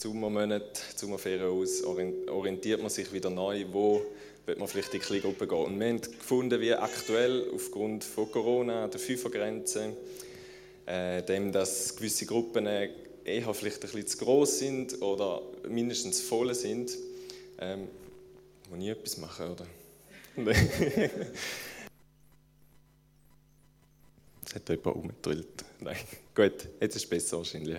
Sommermonaten, Sommerferien aus, orientiert man sich wieder neu, wo wird man vielleicht in die Kleingruppe gehen. Und wir haben gefunden, wie aktuell aufgrund von Corona, der Fünfergrenze, äh, dem, dass gewisse Gruppen eher vielleicht ein bisschen zu groß sind oder mindestens voll sind, ähm, muss ich etwas machen, oder? Es hat jemand umgedrillt. Nein, gut, jetzt ist es besser wahrscheinlich.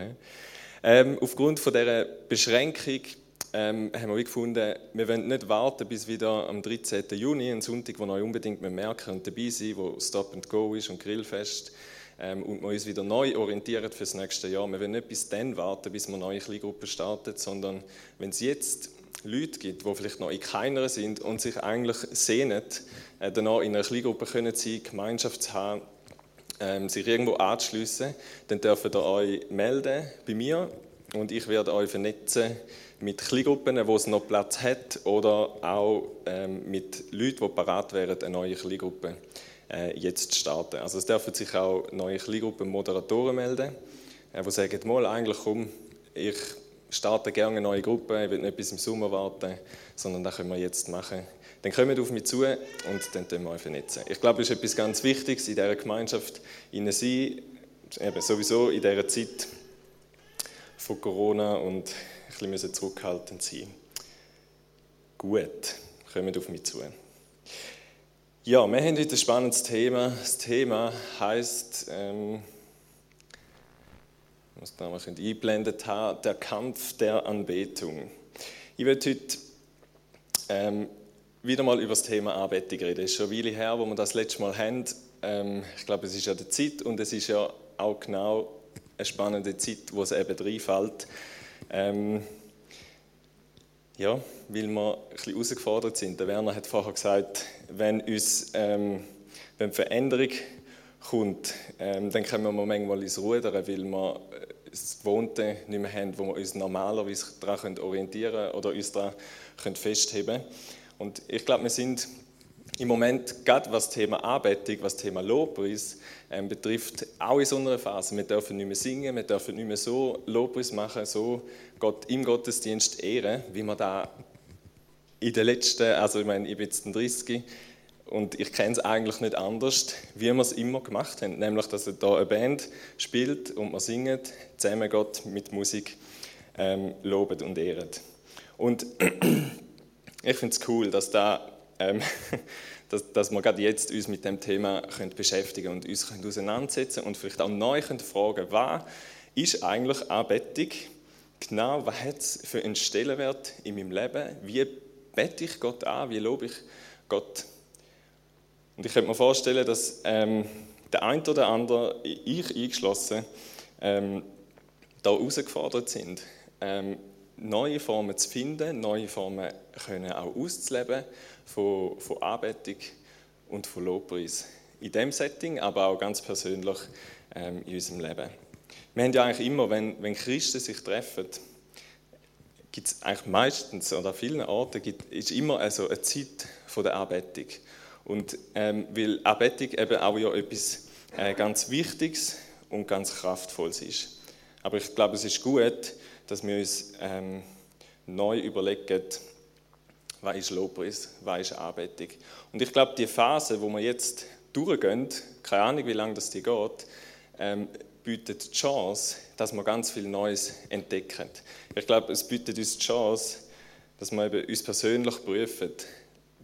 Ähm, aufgrund von dieser Beschränkung ähm, haben wir gefunden, wir wollen nicht warten bis wieder am 13. Juni, ein Sonntag, wo wir unbedingt merken und dabei sein, wo Stop and Go ist und Grillfest ähm, und wir uns wieder neu orientieren für das nächste Jahr. Wir wollen nicht bis dann warten, bis wir neue Kleingruppen starten, sondern wenn es jetzt Leute gibt, die vielleicht noch in keiner sind und sich eigentlich sehnen, äh, danach in einer Kleingruppe können sein, Gemeinschaft zu haben, ähm, sich irgendwo anzuschliessen, dann dürft ihr euch melden bei mir und ich werde euch vernetzen mit Kleingruppen, wo es noch Platz hat oder auch ähm, mit Leuten, die parat wären, eine neue Kleingruppe äh, jetzt zu starten. Also es dürfen sich auch neue Kleingruppen Moderatoren melden, äh, die sagen, mal eigentlich komm, ich starte gerne eine neue Gruppe, ich will nicht bis im Sommer warten, sondern das können wir jetzt machen. Dann kommt auf mich zu und dann können wir euch vernetzen. Ich glaube, es ist etwas ganz Wichtiges in dieser Gemeinschaft, in sein, eben sowieso in dieser Zeit von Corona und ein bisschen zurückhaltend sein. Gut, kommt auf mich zu. Ja, wir haben heute ein spannendes Thema. Das Thema heißt, ähm, ich muss da mal eingeblendet haben, der Kampf der Anbetung. Ich werde heute ähm, wieder mal über das Thema Anbetung reden. Es ist schon eine Weile her, wo wir das letzte Mal haben. Ähm, ich glaube, es ist ja die Zeit und es ist ja auch genau eine spannende Zeit, wo es eben reinfällt. Ähm, ja, weil wir ein bisschen herausgefordert sind. Der Werner hat vorher gesagt, wenn, uns, ähm, wenn Veränderung kommt, ähm, dann können wir manchmal ins Rudern, weil wir äh, das Gewohnte nicht mehr haben, wo wir uns normalerweise daran orientieren können oder uns daran festheben können. Und ich glaube, wir sind im Moment, gerade was das Thema Anbetung, was das Thema Lobpreis ähm, betrifft, auch in so einer Phase. Wir dürfen nicht mehr singen, wir dürfen nicht mehr so Lobpreis machen, so Gott im Gottesdienst ehren, wie wir da in den letzten, also ich meine, ich bin jetzt 30 und ich kenne es eigentlich nicht anders, wie wir es immer gemacht haben. Nämlich, dass da eine Band spielt und man singt, zusammen Gott mit Musik ähm, lobet und ehret. Und ich finde es cool, dass da ähm, dass, dass wir gerade jetzt uns mit dem Thema können beschäftigen und uns können auseinandersetzen und vielleicht auch neu können fragen, was ist eigentlich Anbetung? Genau, was hat es für einen Stellenwert in meinem Leben? Wie bete ich Gott an? Wie lobe ich Gott? Und ich könnte mir vorstellen, dass ähm, der eine oder andere, ich eingeschlossen, ähm, da herausgefordert sind, ähm, neue Formen zu finden, neue Formen können auch auszuleben von, von Anbetung und von Lobpreis. In diesem Setting, aber auch ganz persönlich ähm, in unserem Leben. Wir haben ja eigentlich immer, wenn, wenn Christen sich treffen, gibt es eigentlich meistens oder an vielen Orten gibt, ist immer also eine Zeit von der Anbetung. Und ähm, weil Anbetung eben auch ja etwas äh, ganz Wichtiges und ganz Kraftvolles ist. Aber ich glaube, es ist gut, dass wir uns ähm, neu überlegen, was ist Lobpreis, was ist Anbetung. Und ich glaube, die Phase, wo wir jetzt durchgehen, keine Ahnung, wie lange das die geht, ähm, bietet die Chance, dass wir ganz viel Neues entdecken. Ich glaube, es bietet uns die Chance, dass wir eben uns persönlich prüfen,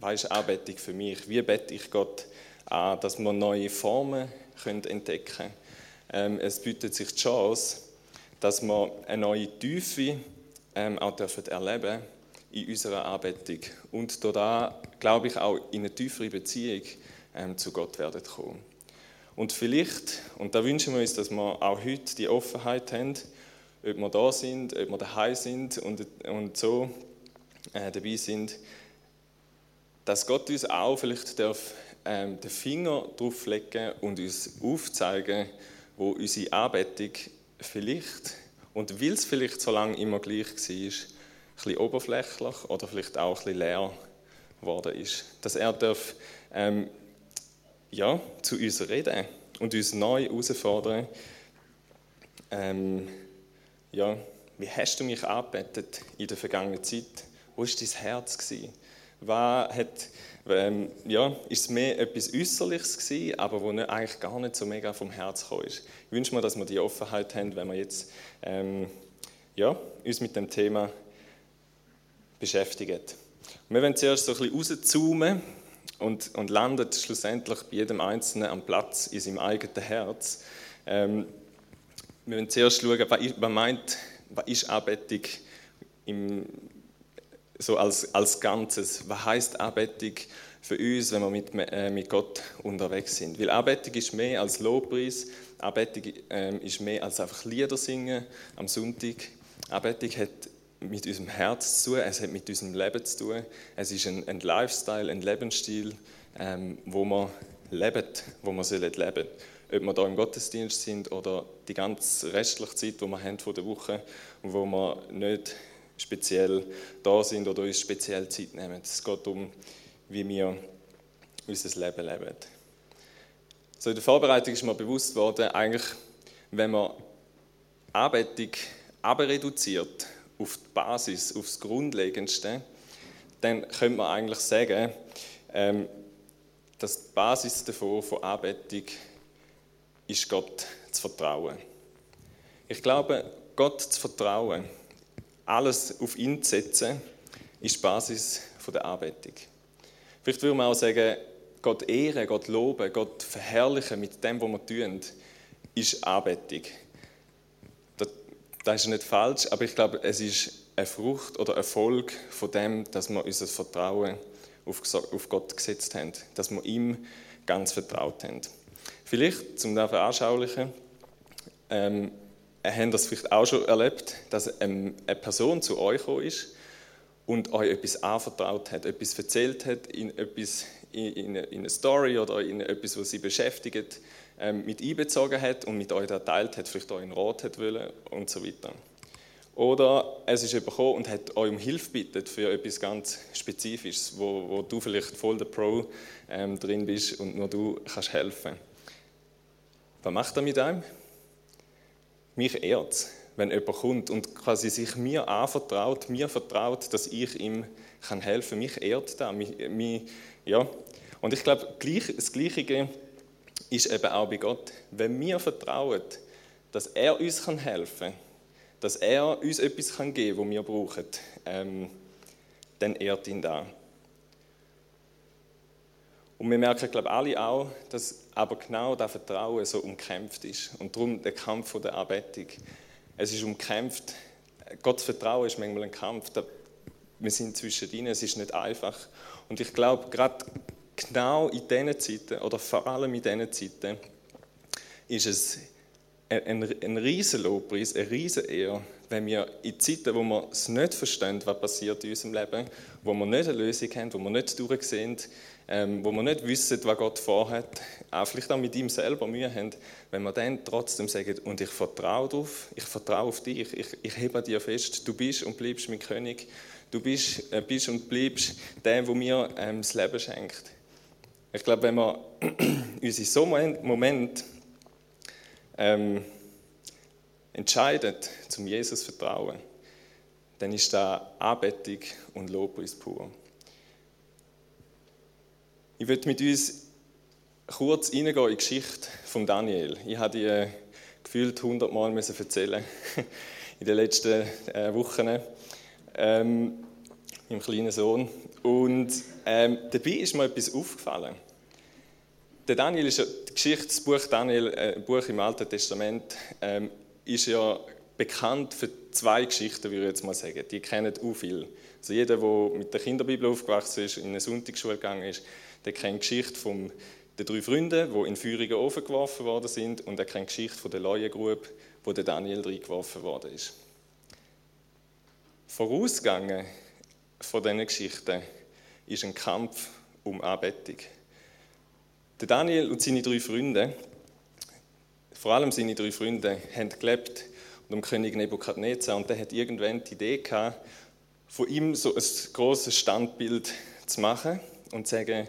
was ist Anbetung für mich, wie bete ich Gott an, dass wir neue Formen können entdecken können. Ähm, es bietet sich die Chance, dass wir eine neue Tiefe ähm, auch dürfen erleben in unserer Anbetung und da glaube ich auch in eine tiefere Beziehung ähm, zu Gott werden kommen. Und vielleicht, und da wünschen wir uns, dass wir auch heute die Offenheit haben, ob wir da sind, ob wir daheim sind und, und so äh, dabei sind, dass Gott uns auch vielleicht darf, ähm, den Finger drauf legen und uns aufzeigen, wo unsere Anbetung vielleicht, und weil es vielleicht so lange immer gleich war, ein bisschen oberflächlich oder vielleicht auch ein bisschen leer geworden ist. Dass er darf, ähm, ja, zu uns reden und uns neu herausfordern, ähm, ja, wie hast du mich angebetet in der vergangenen Zeit? Wo war dein Herz? Gewesen? Was hat, ähm, ja, ist es mehr etwas Äußerliches gewesen, aber wo nicht, eigentlich gar nicht so mega vom Herz ist? Ich wünsche mir, dass wir die Offenheit haben, wenn wir jetzt ähm, ja, uns mit dem Thema beschäftigen. Wir wollen zuerst so ein bisschen rauszoomen und, und landet schlussendlich bei jedem Einzelnen am Platz in seinem eigenen Herz. Ähm, wir wollen zuerst schauen, was, was meint, was ist Anbetung im, so als, als Ganzes. Was heißt Anbetung für uns, wenn wir mit, äh, mit Gott unterwegs sind? Weil Anbetung ist mehr als Lobpreis, Anbetung äh, ist mehr als einfach Lieder singen am Sonntag. Anbetung hat mit unserem Herz zu tun, es hat mit unserem Leben zu tun. Es ist ein, ein Lifestyle, ein Lebensstil, ähm, wo wir leben, wo wir leben sollen. Ob wir hier im Gottesdienst sind oder die ganze restliche Zeit, die wir haben von der Woche, wo wir nicht speziell da sind oder uns speziell Zeit nehmen. Es geht um, wie wir unser Leben leben. So in der Vorbereitung ist mir bewusst worden, eigentlich, wenn man Anbetung reduziert auf die Basis, auf das Grundlegendste, dann könnte man eigentlich sagen, ähm, dass die Basis davon, von Anbetung ist Gott zu vertrauen. Ich glaube, Gott zu vertrauen, alles auf ihn zu setzen, ist die Basis der Anbetung. Vielleicht würde man auch sagen, Gott ehren, Gott loben, Gott verherrlichen mit dem, was wir tun, ist Anbetung das ist nicht falsch, aber ich glaube, es ist eine Frucht oder Erfolg von dem, dass wir unser Vertrauen auf Gott gesetzt haben, dass wir ihm ganz vertraut haben. Vielleicht, zum das veranschaulichen, ähm, habt das vielleicht auch schon erlebt, dass eine Person zu euch gekommen ist und euch etwas anvertraut hat, etwas erzählt hat, in, etwas, in, in, in eine Story oder in etwas, was sie beschäftigt, ähm, mit einbezogen hat und mit euch teilt hat, vielleicht euch einen Rat hat wollen und so weiter. Oder es ist jemand gekommen und hat euch um Hilfe bittet für etwas ganz Spezifisches, wo, wo du vielleicht voll der Pro ähm, drin bist und nur du kannst helfen. Was macht er mit einem? Mich ehrt wenn jemand kommt und quasi sich mir anvertraut, mir vertraut, dass ich ihm kann helfen kann. Mich ehrt das. Ja. Und ich glaube, das Gleiche ist eben auch bei Gott. Wenn wir vertrauen, dass er uns helfen kann, dass er uns etwas geben kann, was wir brauchen, ähm, dann ehrt ihn da. Und wir merken, glaube ich, alle auch, dass aber genau das Vertrauen so umkämpft ist. Und darum der Kampf der Anbetung. Es ist umkämpft. Gottes Vertrauen ist manchmal ein Kampf. Wir sind zwischen ihnen, es ist nicht einfach. Und ich glaube, gerade genau in diesen Zeiten, oder vor allem in diesen Zeiten, ist es ein, ein, ein riesen Lobpreis, eine riesen Ehre, wenn wir in Zeiten, wo wir es nicht verstehen, was passiert in unserem Leben, wo wir nicht eine Lösung haben, wo wir nicht durchsehen, ähm, wo wir nicht wissen, was Gott vorhat, auch vielleicht auch mit ihm selber Mühe haben, wenn wir dann trotzdem sagen, und ich vertraue darauf, ich vertraue auf dich, ich, ich hebe dir fest, du bist und bleibst mein König, du bist, äh, bist und bleibst der, der mir ähm, das Leben schenkt. Ich glaube, wenn wir uns in so einem Moment ähm, entscheiden, zum Jesus zu vertrauen, dann ist da Anbetung und Lobpreis pur. Ich würde mit uns kurz in die Geschichte von Daniel. Ich habe die äh, gefühlt 100 Mal erzählen in den letzten äh, Wochen. Ähm, meinem kleinen Sohn. Und ähm, dabei ist mir etwas aufgefallen. Der Daniel ist ja, das Buch Daniel, äh, Buch im Alten Testament, ähm, ist ja bekannt für zwei Geschichten, würde ich jetzt mal sagen. Die kennen auch viel. Also jeder, der mit der Kinderbibel aufgewachsen ist, in eine Sonntagsschule gegangen ist, der kennt die Geschichte von den drei Freunden, die in feurigen Ofen geworfen worden sind, und er kennt die Geschichte von der Leuengrube, wo der Daniel reingeworfen worden ist. Vorausgegangen von diesen Geschichten ist ein Kampf um Anbetung. Der Daniel und seine drei Freunde, vor allem seine drei Freunde, haben gelebt dem König Nebukadnezar und der hat irgendwann die Idee gehabt, von ihm so ein großes Standbild zu machen und sagen,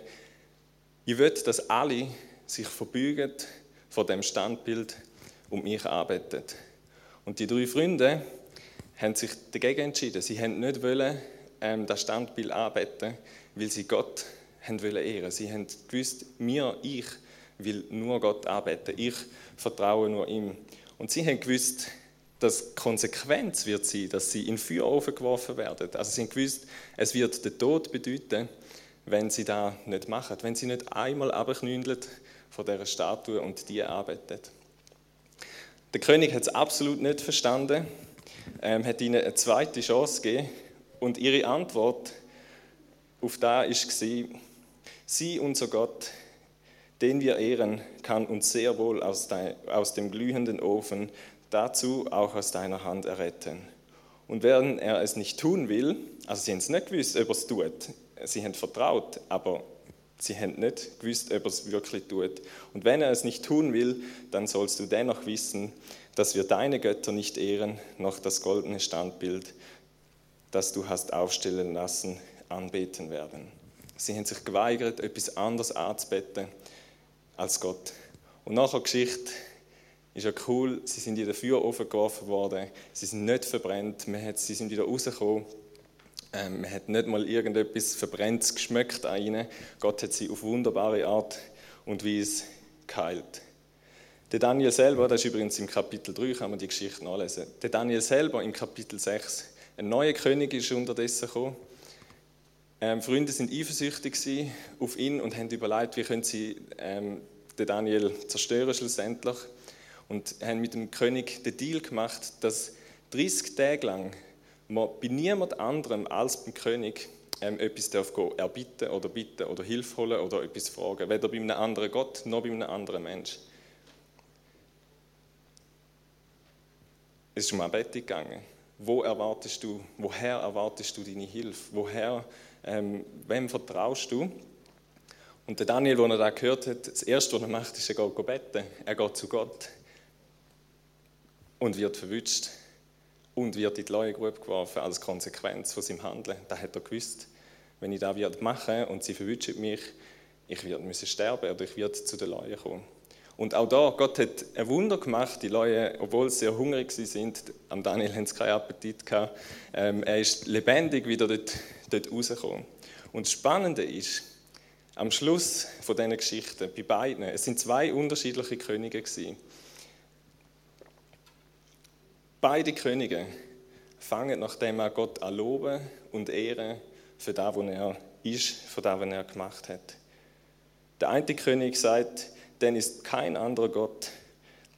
ich will, dass alle sich verbeugen vor dem Standbild und mich arbeiten. Und die drei Freunde haben sich dagegen entschieden. Sie haben nicht ähm, das Standbild anbeten, weil sie Gott ehren. Sie haben gewusst, mir, ich will nur Gott anbeten. Ich vertraue nur ihm. Und sie haben gewusst, dass Konsequenz wird sein, dass sie in Feuerofen geworfen werden. Also sie haben gewusst, es wird den Tod bedeuten, wenn sie da nicht machen, wenn sie nicht einmal abknündeln von dieser Statue und die arbeitet. Der König hat es absolut nicht verstanden, ähm, hat ihnen eine zweite Chance gegeben und ihre Antwort auf da ist sie unser Gott, den wir ehren, kann uns sehr wohl aus, dem glühenden Ofen, dazu auch aus deiner Hand erretten. Und wenn er es nicht tun will, also sie haben es nicht gewusst, ob er es tut, sie haben vertraut, aber sie haben nicht gewusst, ob er es wirklich tut. Und wenn er es nicht tun will, dann sollst du dennoch wissen, dass wir deine Götter nicht ehren, noch das goldene Standbild, das du hast aufstellen lassen, anbeten werden. Sie haben sich geweigert, etwas anderes anzubeten als Gott. Und nach der Geschichte ist ja cool, sie sind in den Feuerofen geworfen worden, sie sind nicht hat, sie sind wieder rausgekommen, ähm, man hat nicht mal irgendetwas Verbrenntes geschmeckt an ihnen. Gott hat sie auf wunderbare Art und Weise geheilt. Der Daniel selber, das ist übrigens im Kapitel 3, kann man die Geschichte nachlesen. Der Daniel selber im Kapitel 6, ein neuer König ist unterdessen gekommen. Ähm, Freunde sind eifersüchtig auf ihn und haben überlegt, wie können sie ähm, den Daniel zerstören schlussendlich. Und haben mit dem König den Deal gemacht, dass 30 Tage lang man bei niemand anderem als beim König ähm, etwas darf gehen, erbitten oder bitten oder Hilfe holen oder etwas fragen. Weder bei einem anderen Gott noch bei einem anderen Mensch. Es ist um Anbetung gegangen. Wo erwartest du, woher erwartest du deine Hilfe? Woher, ähm, wem vertraust du? Und der Daniel, als er das gehört hat, das Erste, was er macht, ist, er geht beten. Er geht zu Gott und wird verwünscht und wird in die Leuengrube geworfen als Konsequenz von seinem Handeln. Da hat er gewusst, wenn ich das machen und sie verwünschen mich, ich werde müssen sterben oder ich werde zu den Leuen kommen. Und auch da, Gott hat ein Wunder gemacht, die Leute, obwohl sie sehr hungrig sind, am Daniel haben sie keinen Appetit gehabt, ähm, er ist lebendig wieder dort, dort rausgekommen. Und das Spannende ist, am Schluss von diesen Geschichten, bei beiden, es sind zwei unterschiedliche Könige gewesen. Beide Könige fangen nachdem er Gott an loben und ehren für das, was er ist, für das, was er gemacht hat. Der eine König sagt, denn ist kein anderer Gott,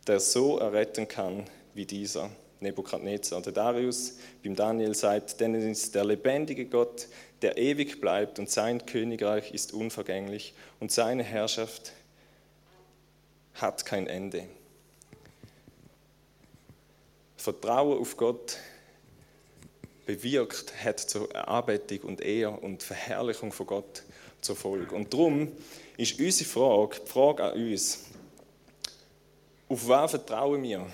der so erretten kann wie dieser. Nebukadnezar. Der Darius beim Daniel sagt, denn es ist der lebendige Gott, der ewig bleibt und sein Königreich ist unvergänglich und seine Herrschaft hat kein Ende. Vertrauen auf Gott bewirkt, hat zur Erarbeitung und Ehr und Verherrlichung von Gott zur Folge. Und darum ist unsere Frage, die Frage an uns, auf was vertrauen wir in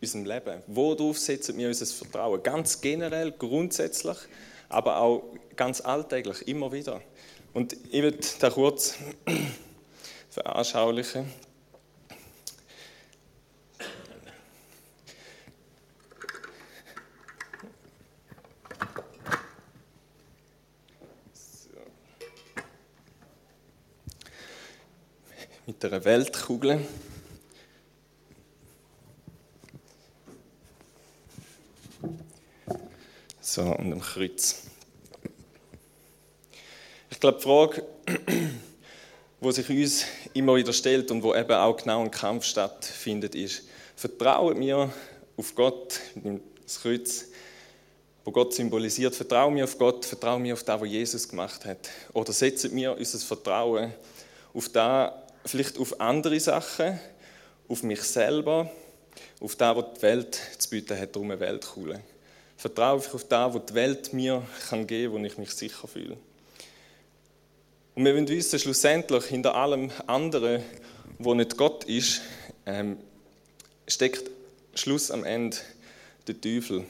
unserem Leben? Worauf setzen wir unser Vertrauen? Ganz generell, grundsätzlich, aber auch ganz alltäglich, immer wieder. Und ich würde da kurz veranschaulichen. Einer Weltkugel. So, und einem Kreuz. Ich glaube, die Frage, die sich uns immer wieder stellt und wo eben auch genau ein Kampf stattfindet, ist, vertrauen wir auf Gott, das Kreuz, wo Gott symbolisiert, vertrauen wir auf Gott, vertrauen wir auf das, was Jesus gemacht hat? Oder setzen wir unser Vertrauen auf das, vielleicht auf andere Sachen, auf mich selber, auf das, was die Welt zu bieten hat, um eine Weltkugel. Vertraue ich auf das, was die Welt mir kann geben kann, wo ich mich sicher fühle. Und wir wollen wissen, schlussendlich hinter allem anderen, wo nicht Gott ist, ähm, steckt Schluss am Ende der Teufel.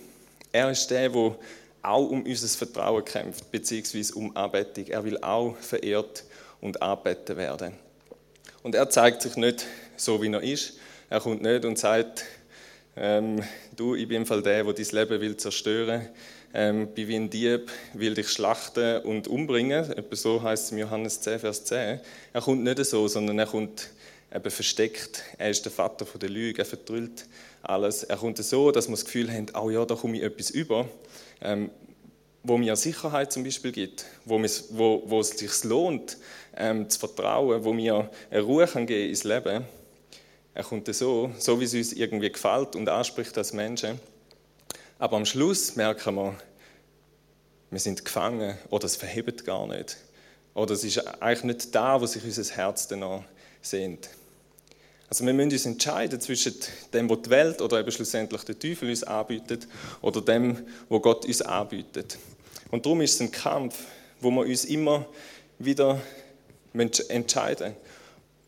Er ist der, der auch um unser Vertrauen kämpft, beziehungsweise um Anbetung. Er will auch verehrt und anbeten werden. Und er zeigt sich nicht so, wie er ist. Er kommt nicht und sagt, Ähm, du, ich bin im Fall der, der dein Leben will zerstören. Ähm, bin wie ein Dieb, will dich schlachten und umbringen. Etwa so heißt es im Johannes 10, Vers 10. Er kommt nicht so, sondern er kommt eben versteckt. Er ist der Vater der Lüge, er vertrüllt alles. Er kommt so, dass man das Gefühl hat, oh ja, da komme ich etwas über, ähm, wo mir Sicherheit zum Beispiel gibt, wo, wo, wo es sich lohnt, ähm, zu vertrauen, wo mir eine Ruhe kann geben ins Leben. Er kommt so, so wie es uns irgendwie gefällt und anspricht als Menschen. Aber am Schluss merken wir, wir sind gefangen oder es verhebt gar nicht. Oder es ist eigentlich nicht da, wo sich unser Herz danach sehnt. Also wir müssen uns entscheiden zwischen dem, was die Welt oder eben schlussendlich der Teufel uns anbietet oder dem, was Gott uns anbietet. Und darum ist es ein Kampf, wo wir uns immer wieder entscheiden.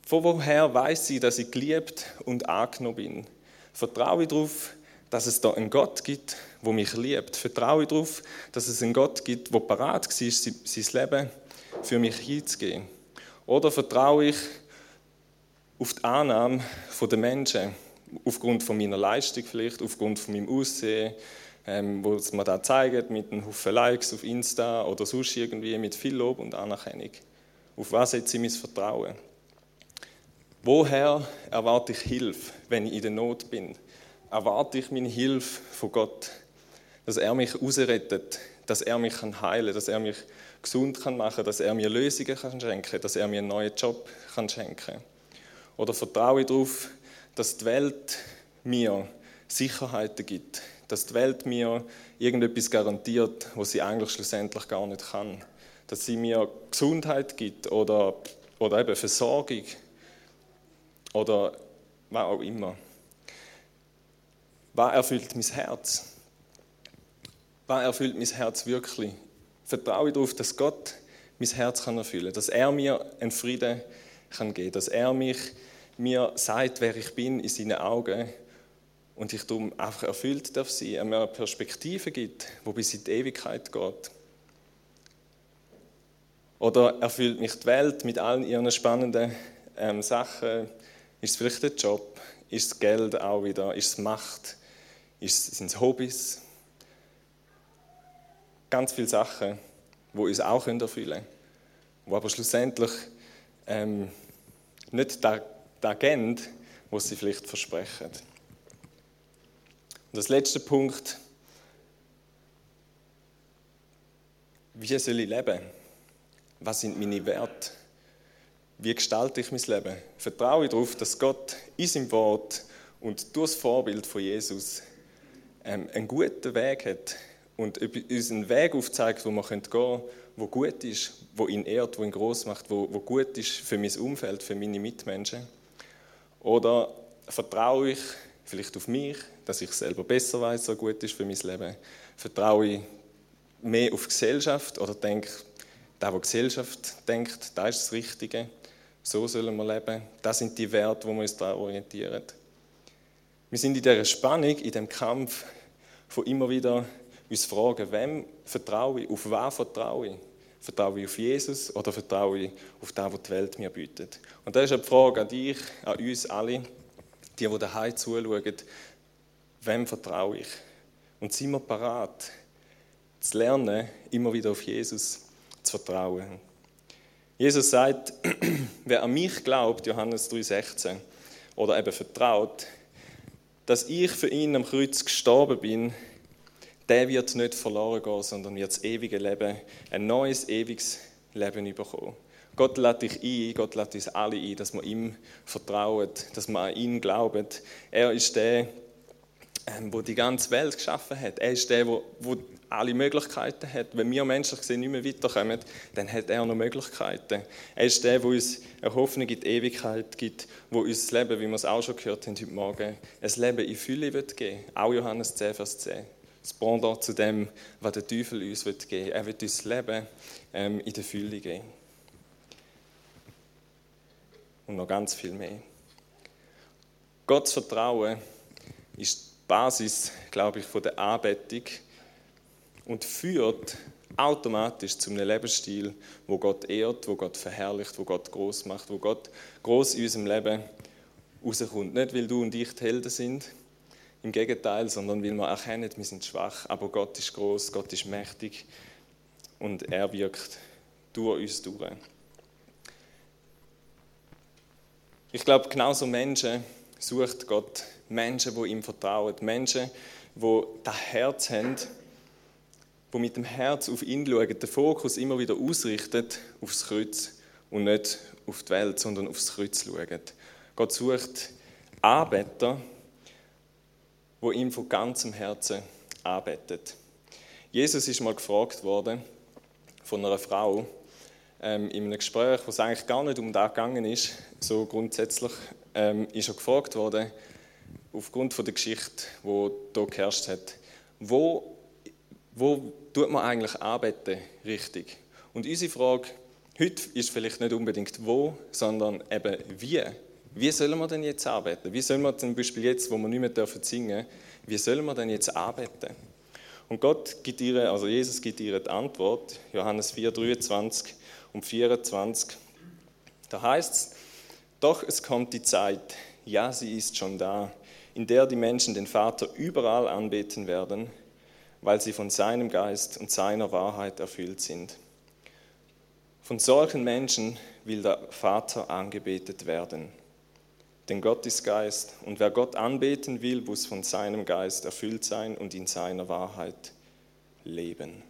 Von woher weiß ich, dass ich geliebt und angenommen bin? Vertraue ich darauf, dass es da einen Gott gibt, wo mich liebt? Vertraue ich darauf, dass es einen Gott gibt, der parat war, sein Leben für mich hinzugehen? Oder vertraue ich auf die Annahme der Menschen, aufgrund von meiner Leistung vielleicht, aufgrund von meinem Aussehen, ähm, wo mir da zeigt, mit einem Haufen Likes auf Insta oder sonst irgendwie, mit viel Lob und Anerkennung. Auf was setze ich mein Vertrauen? Woher erwarte ich Hilfe, wenn ich in der Not bin? Erwarte ich meine Hilfe von Gott, dass er mich rausrettet, dass er mich heilen kann, dass er mich gesund kann machen dass er mir Lösungen kann schenken dass er mir einen neuen Job kann schenken Oder vertraue ich darauf, dass die Welt mir Sicherheiten gibt, dass die Welt mir irgendetwas garantiert, was sie eigentlich schlussendlich gar nicht kann. Dass sie mir Gesundheit gibt oder, oder eben Versorgung oder was auch immer. Was erfüllt mein Herz? Was erfüllt mein Herz wirklich? Vertraue ich darauf, dass Gott mein Herz kann erfüllen kann, dass er mir einen Frieden kann geben dass er mich, mir sagt, wer ich bin in seinen Augen und ich darum einfach erfüllt darf sein, er mir eine Perspektive gibt, wo bis in die Ewigkeit geht. Oder erfüllt mich die Welt mit allen ihren spannenden ähm, Sachen, ist es vielleicht der Job? Ist es Geld auch wieder? Ist es Macht? Sind es Hobbys? Ganz viele Sachen, die uns auch erfüllen können, die aber schlussendlich ähm, nicht das geben, was sie vielleicht versprechen. Und das letzte Punkt, wie soll ich leben? Was sind meine Werte? Wie gestalte ich mein Leben? Vertraue ich darauf, dass Gott in seinem Wort und durch das Vorbild von Jesus ähm, einen guten Weg hat und uns einen Weg aufzeigt, wo wir gehen können, wo gut ist, wo ihn ehrt, wo ihn groß macht, wo, wo gut ist für mein Umfeld, für meine Mitmenschen? Oder vertraue ich vielleicht auf mich, dass ich selber besser weiß, was gut ist für mein Leben? Vertraue ich mehr auf die Gesellschaft oder denke, der, der Gesellschaft denkt, das ist das Richtige? So sollen wir leben. Das sind die Werte, wo wir uns daran orientieren. Wir sind in dieser Spannung, in dem Kampf, von immer wieder uns fragen, wem vertraue ich, auf wen vertraue ich? Vertraue ich auf Jesus oder vertraue ich auf das, was die Welt mir bietet? Und das ist eine Frage an dich, an uns alle, die, die daheim zuschauen, wem vertraue ich? Und sind wir parat, zu lernen, immer wieder auf Jesus zu vertrauen? Jesus sagt, wer an mich glaubt, Johannes 3,16, oder eben vertraut, dass ich für ihn am Kreuz gestorben bin, der wird nicht verloren gehen, sondern wird das ewige Leben, ein neues, ewiges Leben bekommen. Gott lädt dich ein, Gott lädt uns alle ein, dass wir ihm vertrauen, dass wir an ihn glauben. Er ist der, ähm, der die ganze Welt geschaffen hat. Er ist der, der alle Möglichkeiten hat. Wenn wir menschlich gesehen nicht mehr weiterkommen, dann hat er noch Möglichkeiten. Er ist der, der uns eine Hoffnung in die Ewigkeit gibt, wo uns das Leben, wie wir es auch schon gehört haben heute Morgen, ein Leben in Fülle wird geben. Auch Johannes 10, Vers 10. Das Pendant zu dem, was der Teufel uns wird geben. Er wird uns das Leben ähm, in der Fülle geben. Und noch ganz viel mehr. Gottes Vertrauen ist Basis, glaube ich, von der Anbetung und führt automatisch zu einem Lebensstil, wo Gott ehrt, wo Gott verherrlicht, wo Gott groß macht, wo Gott groß in unserem Leben rauskommt. Nicht, weil du und ich die Helden sind. Im Gegenteil, sondern weil wir erkennen, wir sind schwach, aber Gott ist groß, Gott ist mächtig und er wirkt durch uns durch. Ich glaube, genauso Menschen sucht Gott. Menschen, die ihm vertrauen. Menschen, die das Herz haben, die mit dem Herz auf ihn schauen, den Fokus immer wieder ausrichtet aufs Kreuz und nicht auf die Welt, sondern aufs Kreuz schauen. Gott sucht Anbeter, wo ihm von ganzem Herzen arbeitet. Jesus ist mal gefragt worden von einer Frau ähm, in einem Gespräch, wo es eigentlich gar nicht um das gegangen ist, so grundsätzlich, ähm, ist er gefragt worden, aufgrund von der Geschichte, die hier geherrscht hat, wo, wo tut man eigentlich arbeiten richtig? Und unsere Frage heute ist vielleicht nicht unbedingt wo, sondern eben wie. Wie sollen wir denn jetzt arbeiten? Wie sollen wir zum Beispiel jetzt, wo wir nicht mehr dürfen singen, wie sollen wir denn jetzt arbeiten? Und Gott gibt ihr, also Jesus gibt ihr die Antwort, Johannes 4, 23 und 24. Da heißt es, doch es kommt die Zeit, ja, sie ist schon da, in der die Menschen den Vater überall anbeten werden, weil sie von seinem Geist und seiner Wahrheit erfüllt sind. Von solchen Menschen will der Vater angebetet werden. Denn Gott ist Geist und wer Gott anbeten will, muss von seinem Geist erfüllt sein und in seiner Wahrheit leben.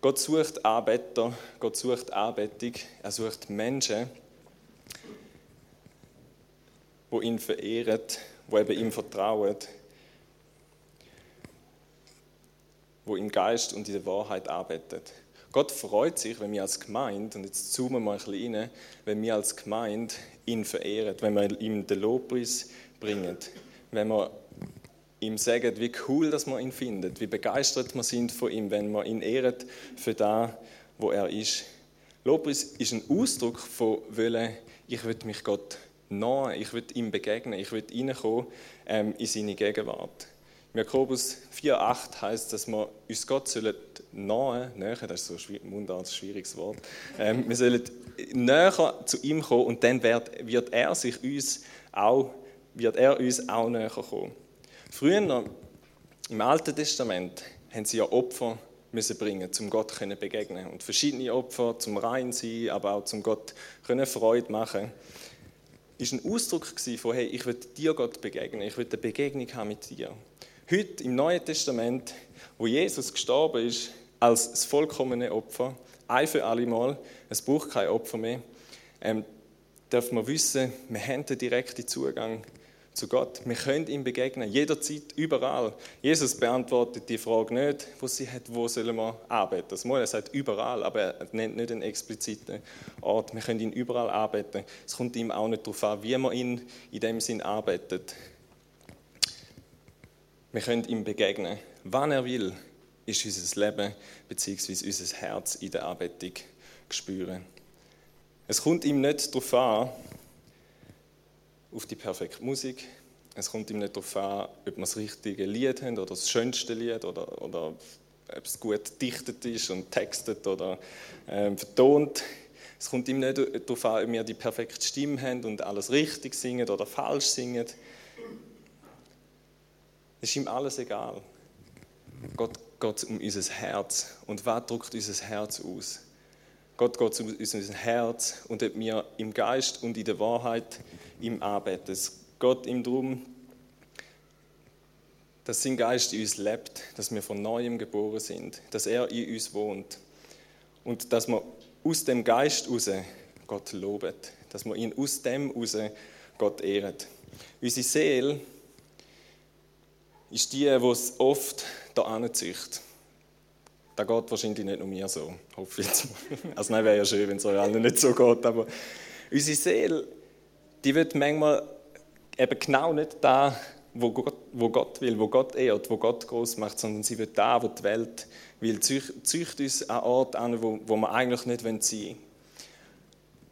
Gott sucht Arbeiter, Gott sucht Anbetung, er sucht Menschen, wo ihn verehren, wo eben ihm vertrauen, wo im Geist und in der Wahrheit arbeitet. Gott freut sich, wenn wir als Gemeinde, und jetzt zoomen wir ein bisschen rein, wenn wir als Gemeinde ihn verehren, wenn wir ihm den Lobpreis bringen, wenn wir ihm sagen, wie cool dass wir ihn finden, wie begeistert wir sind von ihm, wenn wir ihn ehren für da, wo er ist. Lobpreis ist ein Ausdruck von Wollen, ich will mich Gott nahe, ich will ihm begegnen, ich will reinkommen ähm, in seine Gegenwart. Im Jakobus 4,8 heißt, dass wir uns Gott sollen nahe, näher, das ist so ein mundartes, schwieriges Wort, ähm, wir sollen näher zu ihm kommen und dann wird, wird er sich uns auch, wird er uns auch näher kommen. Früher, im Alten Testament, haben sie ja Opfer müssen bringen, um Gott zu begegnen. Und verschiedene Opfer zum Rein sein, aber auch zum Gott können Freude machen. Ist ein Ausdruck von, hey, ich will dir Gott begegnen, ich will eine Begegnung haben mit dir. Heute im Neuen Testament, wo Jesus gestorben ist, als das vollkommene Opfer, ein für alle Mal, es braucht kein Opfer mehr, ähm, dürfen wir wissen, wir haben den direkten Zugang zu Gott. Wir können ihm begegnen, jederzeit, überall. Jesus beantwortet die Frage nicht, wo sie hat, wo sollen wir arbeiten. Das Mal, er sagt überall, aber er nennt nicht einen expliziten Ort. Wir können ihn überall arbeiten. Es kommt ihm auch nicht darauf an, wie man ihn in dem Sinn arbeitet. Wir können ihm begegnen, wann er will, ist unser Leben bzw. unser Herz in der Anbetung spüren. Es kommt ihm nicht darauf an, auf die perfekte Musik. Es kommt ihm nicht darauf an, ob wir das richtige Lied haben oder das schönste Lied oder, oder ob es gut dichtet ist und textet oder äh, vertont. Es kommt ihm nicht darauf an, ob wir die perfekte Stimme haben und alles richtig singen oder falsch singen. Es ist ihm alles egal. Gott geht um unser Herz. Und was drückt unser Herz aus? Gott geht um unser Herz und ob wir im Geist und in der Wahrheit ihm arbeiten. Es geht ihm darum, dass sein Geist in uns lebt, dass wir von neuem geboren sind, dass er in uns wohnt und dass wir aus dem Geist raus Gott loben, dass wir ihn aus dem raus Gott ehren. Unsere Seele ist die, die es oft da anzieht. Das geht wahrscheinlich nicht nur mir so, hoffe ich jetzt mal. Also nein, wäre ja schön, wenn es euch allen nicht so geht, aber unsere Seele die wird manchmal eben genau nicht da, wo Gott, wo Gott will, wo Gott ehrt, wo Gott groß macht, sondern sie wird da, wo die Welt will, zücht uns an Ort an, wo, wo wir eigentlich nicht sein wollen.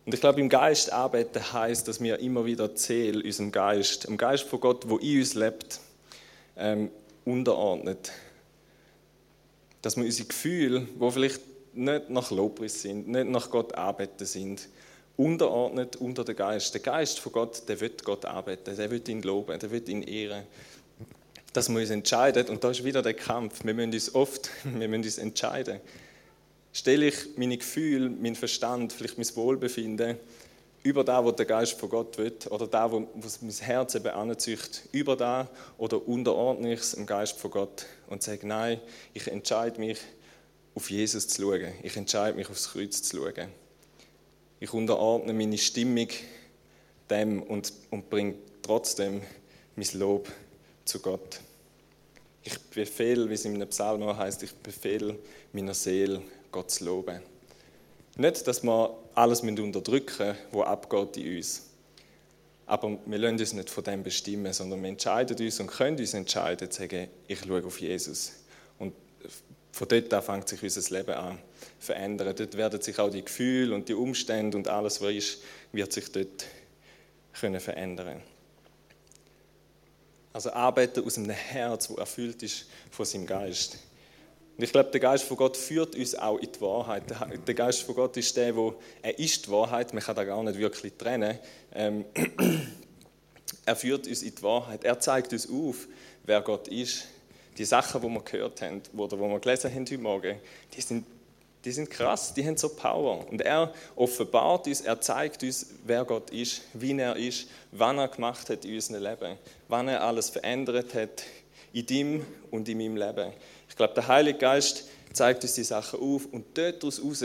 Und ich glaube, im Geist arbeiten heißt, dass wir immer wieder zählen, unserem Geist, dem Geist von Gott, wo in uns lebt, ähm, unterordnet. Dass wir unsere Gefühle, wo vielleicht nicht nach Lobpreis sind, nicht nach Gott arbeiten sind, unterordnet unter den Geist. Der Geist von Gott, der wird Gott arbeiten, der wird ihn loben, der wird ihn ehren. Dass wir uns entscheiden, und da ist wieder der Kampf, wir müssen uns oft, wir müssen uns entscheiden. Stelle ich meine Gefühle, meinen Verstand, vielleicht mein Wohlbefinden über da, wo der Geist von Gott will, oder da, wo mein Herz eben anzücht, über da, oder unterordne ich es im Geist von Gott und sage, nein, ich entscheide mich, auf Jesus zu schauen. Ich entscheide mich, aufs Kreuz zu schauen. Ich unterordne meine Stimmung dem und, und bringe trotzdem mein Lob zu Gott. Ich befehle, wie es in einem Psalm heißt, ich befehle meiner Seele, Gott zu loben. Nicht, dass wir alles unterdrücken müssen, was abgeht in uns. Aber wir lassen uns nicht von dem bestimmen, sondern wir entscheiden uns und können uns entscheiden, zu sagen, ich schaue auf Jesus. Und von dort an fängt sich unser Leben an verändern. Dort werden sich auch die Gefühle und die Umstände und alles, was ist, wird sich dort können verändern. Also arbeiten aus einem Herz, das erfüllt ist von seinem Geist. Und ich glaube, der Geist von Gott führt uns auch in die Wahrheit. Der Geist von Gott ist der, wo er ist die Wahrheit. Man kann da gar nicht wirklich trennen. Ähm, er führt uns in die Wahrheit. Er zeigt uns auf, wer Gott ist. Die Sachen, die wir gehört haben oder die wir gelesen haben heute Morgen, die sind, die sind krass, die haben so Power. Und er offenbart uns, er zeigt uns, wer Gott ist, wie er ist, wann er gemacht hat in unserem Leben, wann er alles verändert hat in deinem und in meinem Leben. Ich glaube, der Heilige Geist zeigt uns die Sachen auf und dort daraus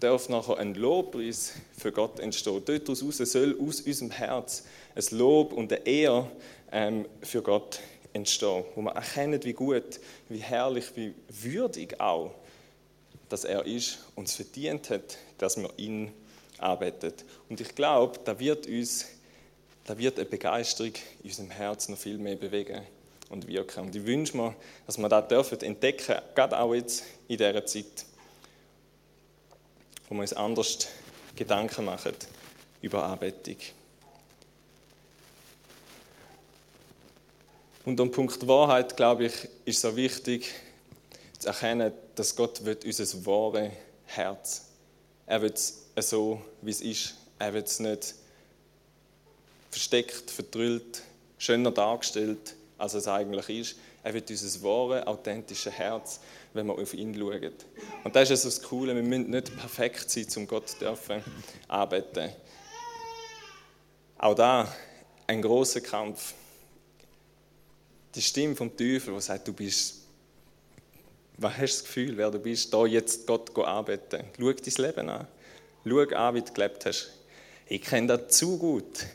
darf nachher ein Lobpreis für Gott entstehen. Dort daraus soll aus unserem Herz ein Lob und eine Ehre ähm, für Gott entstehen, wo man erkennt, wie gut, wie herrlich, wie würdig auch, dass er ist und es verdient hat, dass wir ihn arbeitet. Und ich glaube, da wird uns, da wird eine Begeisterung in unserem Herz noch viel mehr bewegen und wirken. Und ich wünsche mir, dass wir das dürfen entdecken, gerade auch jetzt in dieser Zeit, wo wir uns anders Gedanken machen über Anbetung. Und am Punkt Wahrheit, glaube ich, ist so wichtig zu erkennen, dass Gott will unser wahres Herz. Er will es so, wie es ist. Er will es nicht versteckt, verdrüllt, schöner dargestellt, als es eigentlich ist. Er will unser wahres, authentisches Herz, wenn wir auf ihn schauen. Und das ist also das Coole, wir müssen nicht perfekt sein, um Gott dürfen arbeiten. Auch da ein großer Kampf. Die Stimme vom Teufel, die sagt, du bist, was hast du das Gefühl, wer du bist, da jetzt Gott arbeiten. Schau dein Leben an. Schau an, wie du gelebt hast. Ich kenne das zu gut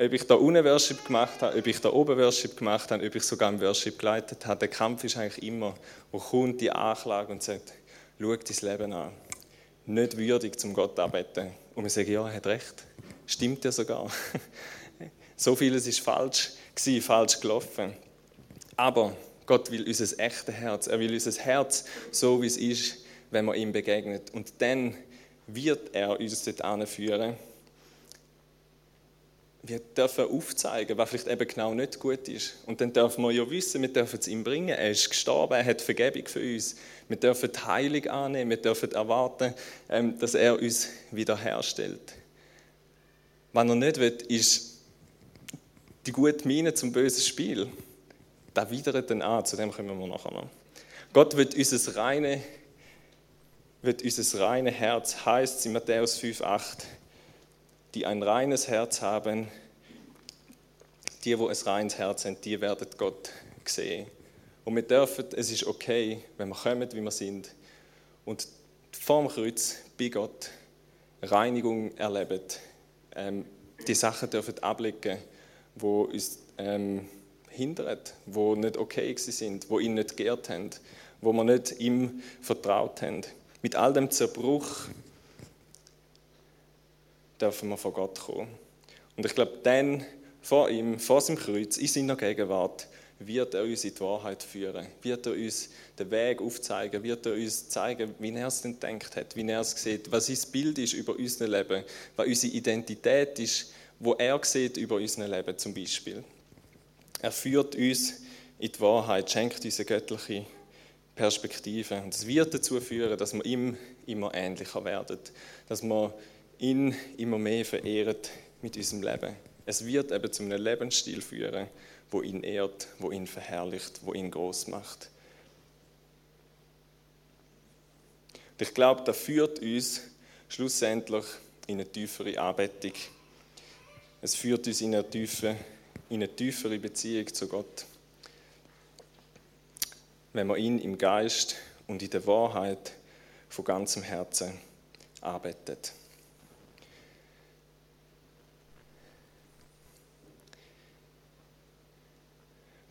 ob ich da unten Worship gemacht habe, ob ich da oben Worship gemacht habe, ob ich sogar im Worship geleitet habe, der Kampf ist eigentlich immer, wo kommt die Anklage und sagt, schau dein Leben an. Nicht würdig zum Gott arbeiten. Und wir sagen, ja, er hat recht. Stimmt ja sogar. so vieles ist falsch gewesen, falsch gelaufen. Aber Gott will unser echtes Herz. Er will unser Herz so, wie es ist, wenn man ihm begegnet. Und dann wird er uns dort anführen wir dürfen aufzeigen, was vielleicht eben genau nicht gut ist. Und dann dürfen wir ja wissen, wir dürfen es ihm bringen. Er ist gestorben, er hat Vergebung für uns. Wir dürfen die Heilung annehmen, wir dürfen erwarten, ähm, dass er uns wiederherstellt. Was er nicht will, ist die gute Miene zum bösen Spiel. Da widert dann an, zu dem kommen wir nachher noch. Gott wird unser reine, wird unser reine Herz, heißt es in Matthäus 5,8 die ein reines Herz haben, die, wo ein reines Herz haben, die werden Gott sehen. Und wir dürfen, es ist okay, wenn wir kommen, wie wir sind, und vorm Kreuz bei Gott Reinigung erleben, ähm, die Sachen dürfen ablicken, wo uns ähm, hindern, wo nicht okay sind, wo ihn nicht geehrt haben, wo wir nicht ihm vertraut haben. Mit all dem Zerbruch dürfen wir vor Gott kommen. Und ich glaube, dann vor ihm, vor seinem Kreuz, in seiner Gegenwart, wird er uns in die Wahrheit führen, wird er uns den Weg aufzeigen, wird er uns zeigen, wie er es denn denkt hat, wie er es sieht, was sein Bild ist über unser Leben, was unsere Identität ist, wo er sieht über unser Leben zum Beispiel. Er führt uns in die Wahrheit, schenkt uns eine göttliche Perspektive. Und es wird dazu führen, dass wir ihm immer ähnlicher werden, dass wir ihn immer mehr verehren mit unserem Leben. Es wird eben zu einem Lebensstil führen, wo ihn ehrt, wo ihn verherrlicht, wo ihn groß macht. Und ich glaube, das führt uns schlussendlich in eine tiefere Anbetung. Es führt uns in eine, tiefe, in eine tiefere Beziehung zu Gott. Wenn wir ihn im Geist und in der Wahrheit von ganzem Herzen arbeitet.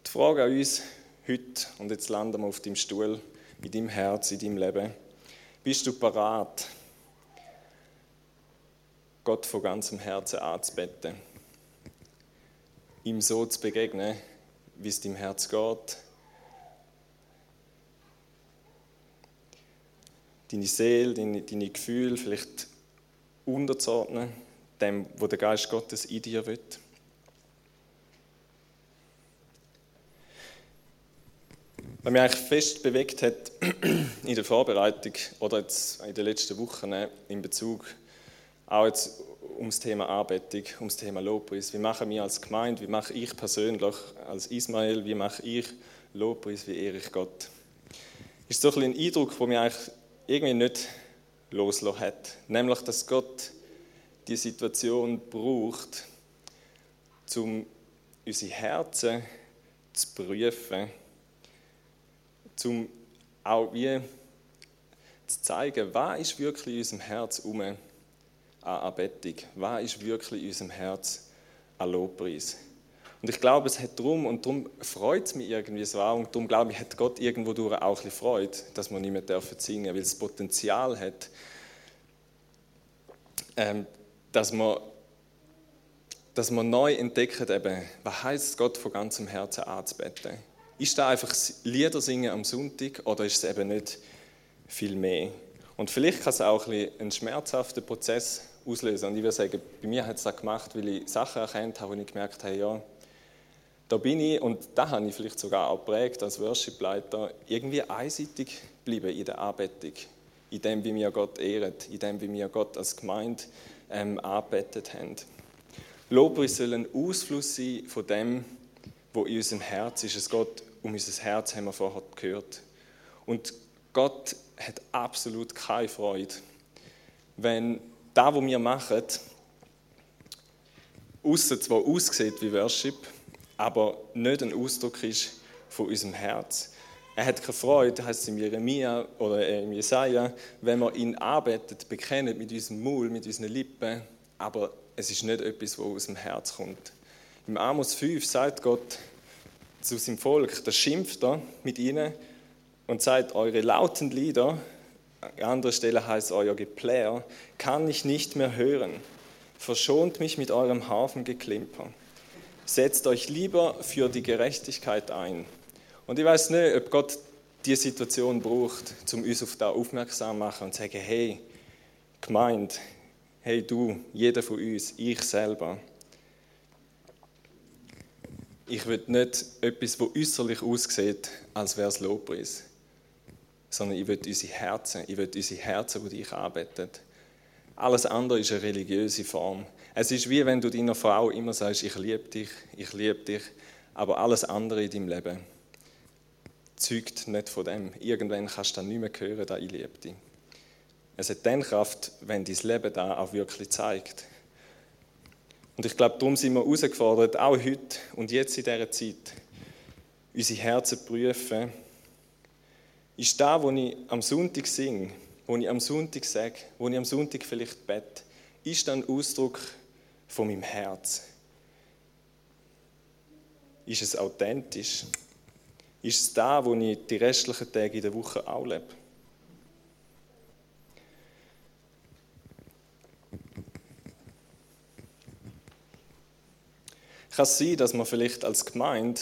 Die Frage an uns heute, und jetzt landen wir auf deinem Stuhl, in deinem Herz, in deinem Leben. Bist du parat, Gott von ganzem Herzen anzubeten? Ihm so zu begegnen, wie es deinem Herz geht? Deine Seele, deine, deine Gefühle vielleicht unterzuordnen, dem, wo der Geist Gottes in dir will? Was mich eigentlich fest bewegt hat in der Vorbereitung oder jetzt in den letzten Wochen in Bezug auch jetzt ums Thema Anbetung, ums Thema Lobpreis. Wie machen wir als Gemeinde, wie mache ich persönlich als Ismael, wie mache ich Lobpreis, wie ehre ich Gott? Ist so ein, ein Eindruck, der mich eigentlich irgendwie nicht loslassen hat. Nämlich, dass Gott die Situation braucht, um unsere Herzen zu prüfen um auch wie zu zeigen, was ist wirklich in unserem Herz um an Anbetung, was ist wirklich in unserem Herz an Lobpreis. Und ich glaube, es hat darum, und darum freut es mich irgendwie so auch, und darum glaube ich, hat Gott irgendwo durch auch ein bisschen Freude, dass wir nicht mehr dürfen singen, weil es Potenzial hat, ähm, dass wir dass wir neu entdecken, eben, was heißt Gott von ganzem Herzen anzubeten. Ist da einfach Lieder singen am Sonntag oder ist es eben nicht viel mehr? Und vielleicht kann es auch ein einen schmerzhaften Prozess auslösen. Und ich würde sagen, bei mir hat es das gemacht, weil ich Sachen erkannt habe, wo ich gemerkt habe, ja, da bin ich, und da habe ich vielleicht sogar auch geprägt als Worship-Leiter, irgendwie einseitig bleiben in der Anbetung, in dem, wie wir Gott ehren, in dem, wie wir Gott als Gemeinde ähm, anbetet haben. Lobpreis soll ein Ausfluss sein von dem, wo in unserem Herz ist. Es geht um unser Herz, haben wir vorher gehört. Und Gott hat absolut keine Freude, wenn das, was wir machen, aussen zwar aussieht wie Worship, aber nicht ein Ausdruck ist von unserem Herz. Er hat keine Freude, heißt es in Jeremia oder in Jesaja, wenn wir ihn arbeitet, bekennen mit unserem Maul, mit unseren Lippen, aber es ist nicht etwas, was aus dem Herz kommt. Im Amos 5 sagt Gott, zu seinem Volk, da schimpft er mit ihnen und sagt, eure lauten Lieder, an anderer Stelle heißt euer Geplär, kann ich nicht mehr hören. Verschont mich mit eurem Hafengeklimper. Setzt euch lieber für die Gerechtigkeit ein. Und ich weiß nicht, ob Gott die Situation braucht, um uns auf das aufmerksam zu machen und zu sagen, hey, gemeint, hey du, jeder von uns, ich selber, ich will nicht etwas, das äußerlich aussieht, als wäre es Lobpreis, sondern ich will unsere Herzen, ich will unsere Herzen, die dich anbeten. Alles andere ist eine religiöse Form. Es ist wie wenn du deiner Frau immer sagst, ich liebe dich, ich liebe dich, aber alles andere in deinem Leben zeugt nicht von dem. Irgendwann kannst du dann nicht mehr hören, dass ich liebe dich. Es hat dann Kraft, wenn dein Leben da auch wirklich zeigt. Und ich glaube, darum sind wir herausgefordert, auch heute und jetzt in dieser Zeit, unsere Herzen prüfen. Ist da, wo ich am Sonntag singe, wo ich am Sonntag sage, wo ich am Sonntag vielleicht bete, ist das ein Ausdruck von meinem Herz? Ist es authentisch? Ist es da, wo ich die restlichen Tage in der Woche auch lebe? kann es sein, dass man vielleicht als Gemeinde,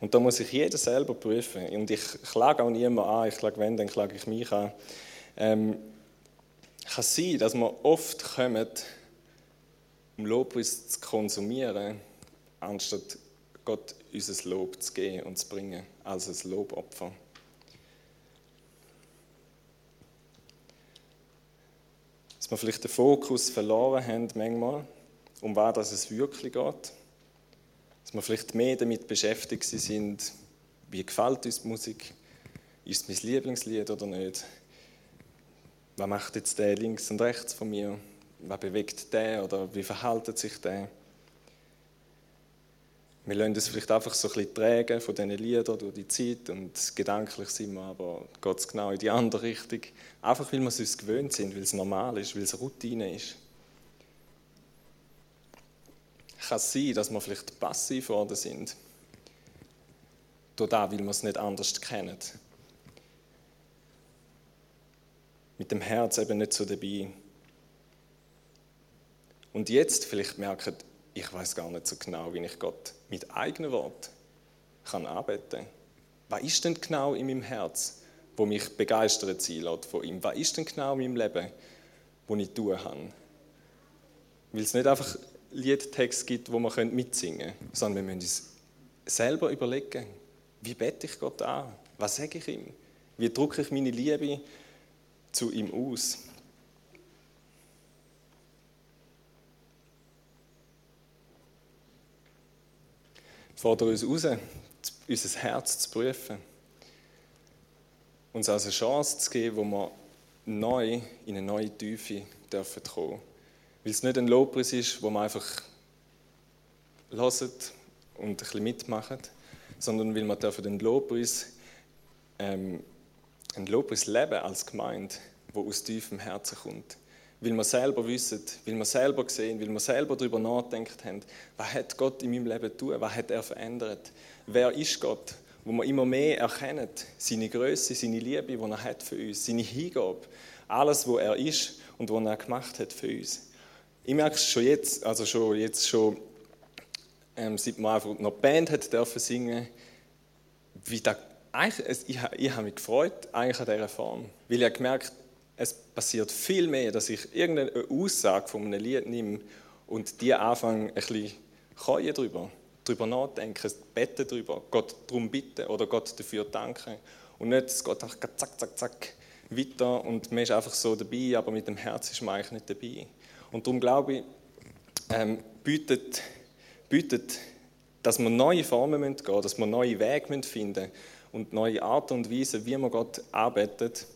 und da muss sich jeder selber prüfen, und ich klage auch niemand an, ich klage wenn, dann klage ich mich an, ähm, kann sein, dass wir oft kommen, um Lobpreis zu konsumieren, anstatt Gott unser Lob zu geben und zu bringen, als ein Lobopfer. Dass wir vielleicht den Fokus verloren haben, manchmal, um was es wirklich geht. Dass wir vielleicht mehr damit beschäftigt sind, wie gefällt uns die Musik, ist es mein Lieblingslied oder nicht? Was macht jetzt der links und rechts von mir? Was bewegt der oder wie verhält sich der? Wir lassen es vielleicht einfach so ein bisschen trägen von diesen Liedern durch die Zeit und gedanklich sind wir aber geht es genau in die andere Richtung. Einfach weil wir es uns gewöhnt sind, weil es normal ist, weil es Routine ist. Kann sein, dass wir vielleicht passiv geworden sind? Durch das, weil wir es nicht anders kennen. Mit dem Herz eben nicht so dabei. Und jetzt vielleicht merken, ich weiß gar nicht so genau, wie ich Gott mit eigenen Worten kann arbeiten. Was ist denn genau in meinem Herz, wo mich begeistert sein lässt von ihm? Was ist denn genau in meinem Leben, wo ich tun kann? Weil es nicht einfach Liedtext gibt, wo man mitsingen können, sondern wir müssen uns selber überlegen, wie bete ich Gott an? Was sage ich ihm? Wie drücke ich meine Liebe zu ihm aus? fordere uns raus, unser Herz zu prüfen. Uns als eine Chance zu geben, wo wir neu in eine neue Tiefe dürfen kommen. Weil es nicht ein Lobpreis ist, wo man einfach hört und ein bisschen mitmachen, sondern weil wir dürfen den Lobpreis, ähm, ein Lobpreis leben als Gemeinde, wo aus tiefem Herzen kommt. Weil wir selber wissen, weil wir selber sehen, weil wir selber darüber nachdenkt haben, was hat Gott in meinem Leben tun, was hat er verändert, wer ist Gott, wo wir immer mehr erkennen, seine Größe, seine Liebe, die er hat für uns, seine Hingabe, alles, wo er ist und was er gemacht hat für uns. Ich merke es schon jetzt, also schon jetzt schon, ähm, seit man einfach noch Band hat dürfen singen, wie da, ich, ich habe mich gefreut eigentlich an dieser Form, weil ich gemerkt es passiert viel mehr, dass ich irgendeine Aussage von einem Lied nehme und die anfange, ein bisschen keuen drüber, drüber nachdenken, beten drüber, Gott darum bitten oder Gott dafür danken. Und nicht, es geht einfach zack, zack, zack weiter und man ist einfach so dabei, aber mit dem Herz ist man eigentlich nicht dabei. Und darum glaube ich, ähm, bietet, bietet, dass wir neue Formen gehen müssen, dass wir neue Wege finden und neue Art und Weise, wie man Gott arbeitet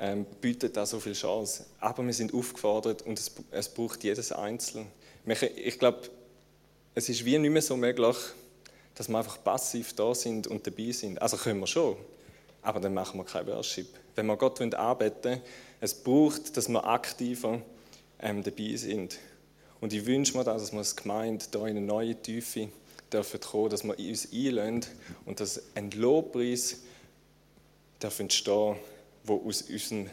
ähm, bietet da so viel Chance. Aber wir sind aufgefordert und es, es braucht jedes Einzelne. Ich glaube, es ist wie nicht mehr so möglich, dass wir einfach passiv da sind und dabei sind. Also können wir schon, aber dann machen wir kein Worship. Wenn wir Gott arbeiten es braucht, dass wir aktiver ähm, dabei sind. Und ich wünsche mir das, dass wir als Gemeinde hier in eine neue Tiefe dürfen kommen, dass wir uns einlösen und dass ein Lobpreis darf entstehen wo aus unserem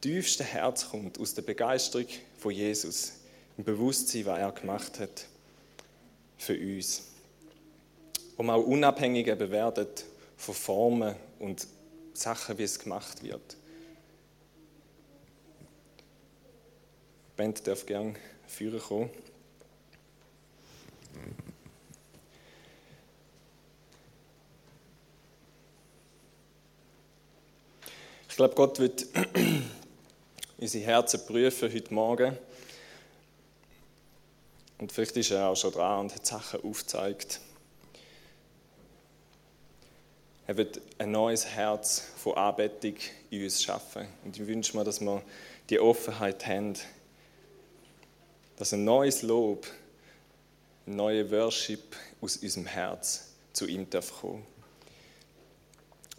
tiefsten Herz kommt, aus der Begeisterung von Jesus, im Bewusstsein, was er gemacht hat für uns. Wo wir auch unabhängig werden von Formen und Sachen, wie es gemacht wird. Die Band darf gerne führen kommen. glaube, Gott wird unsere Herzen prüfen heute Morgen. Und vielleicht ist er auch schon dran und hat Sachen aufgezeigt. Er wird ein neues Herz von Anbetung in uns schaffen. Und ich wünsche mir, dass wir die Offenheit haben, dass ein neues Lob, ein neuer Worship aus unserem Herz zu ihm kommen darf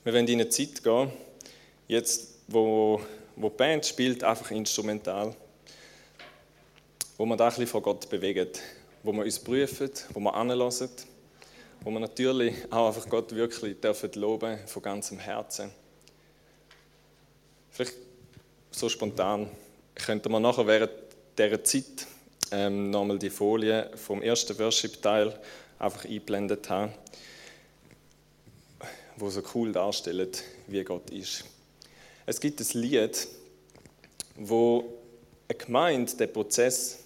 Wir werden in eine Zeit gehen, jetzt, wo, wo die Band spielt, einfach instrumental, wo wir da ein bisschen vor Gott bewegen, wo wir uns prüfen, wo wir anlassen, wo wir natürlich auch einfach Gott wirklich dürfen loben von ganzem Herzen. Vielleicht so spontan könnte man nachher während dieser Zeit ähm, nochmal die Folie vom ersten Worship-Teil einfach eingeblendet haben, wo so cool darstellt, wie Gott ist. Es gibt ein Lied, wo eine Gemeinde den Prozess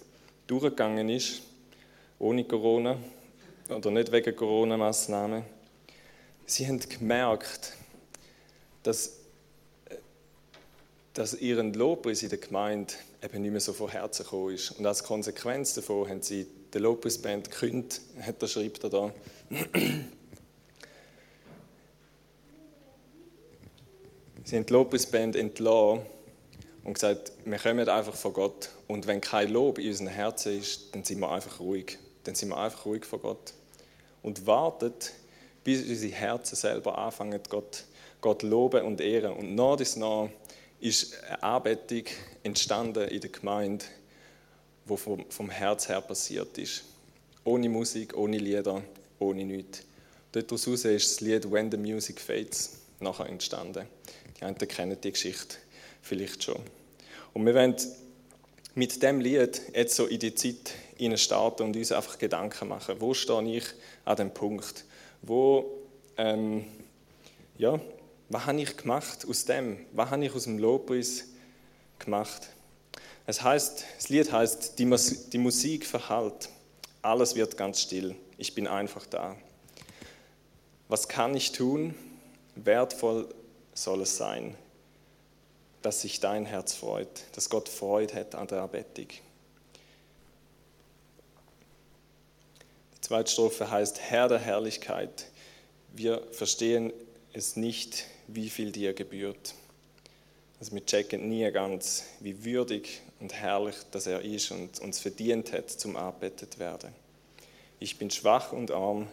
durchgegangen ist, ohne Corona oder nicht wegen Corona-Massnahmen. Sie haben gemerkt, dass, dass ihren Lobpreis in der Gemeinde eben nicht mehr so von Herzen gekommen ist. Und als Konsequenz davon haben sie die Lobpreisband gekündigt, hat er, schreibt er da. sie haben die Lobpreisband entlassen und gesagt, wir kommen einfach von Gott. Und wenn kein Lob in unseren Herzen ist, dann sind wir einfach ruhig. Dann sind wir einfach ruhig vor Gott. Und wartet, bis unsere Herzen selber anfangen, Gott, Gott loben und ehren. Und nach dies nach ist eine Anbetung entstanden in der Gemeinde, die vom, vom Herz her passiert ist. Ohne Musik, ohne Lieder, ohne nichts. Daraus ist das Lied When the Music Fades nachher entstanden. Die einen kennen die Geschichte vielleicht schon. Und wir wollen mit dem Lied jetzt so in die Zeit starten und uns einfach Gedanken machen. Wo stehe ich an dem Punkt? Wo, ähm, ja, was habe ich gemacht aus dem? Was habe ich aus dem Lobpreis gemacht? Es heißt, das Lied heißt, die, die Musik verhallt, alles wird ganz still, ich bin einfach da. Was kann ich tun? Wertvoll soll es sein, dass sich dein Herz freut, dass Gott Freude hat an der Erbettung. Die zweite Strophe heißt, Herr der Herrlichkeit, wir verstehen es nicht, wie viel dir gebührt. Also wir checken nie ganz, wie würdig und herrlich dass er ist und uns verdient hat, zum arbeitet werden. Ich bin schwach und arm.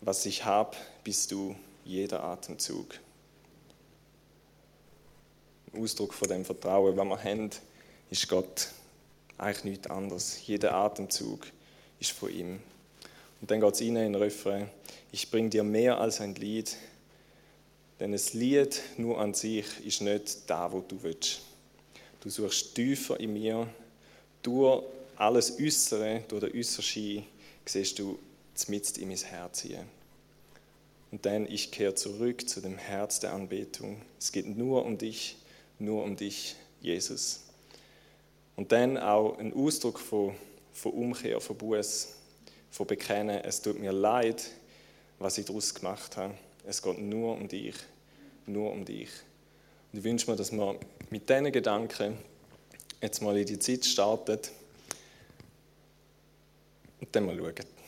Was ich habe, bist du jeder Atemzug. Ein Ausdruck von dem Vertrauen, was wir haben, ist Gott. Eigentlich nichts anderes. Jeder Atemzug ist von ihm. Und dann geht es rein in den Refrain. Ich bringe dir mehr als ein Lied, denn ein Lied nur an sich ist nicht da, wo du willst. Du suchst tiefer in mir. Durch alles Äußere, durch den Äußerschein, siehst du mitten in mein Herz hier. Und dann, ich kehre zurück zu dem Herz der Anbetung. Es geht nur um dich, nur um dich, Jesus. Und dann auch ein Ausdruck von, von Umkehr, von Buß, von Bekennen, es tut mir leid, was ich daraus gemacht habe. Es geht nur um dich, nur um dich. Und ich wünsche mir, dass wir mit diesen Gedanken jetzt mal in die Zeit starten und dann mal schauen.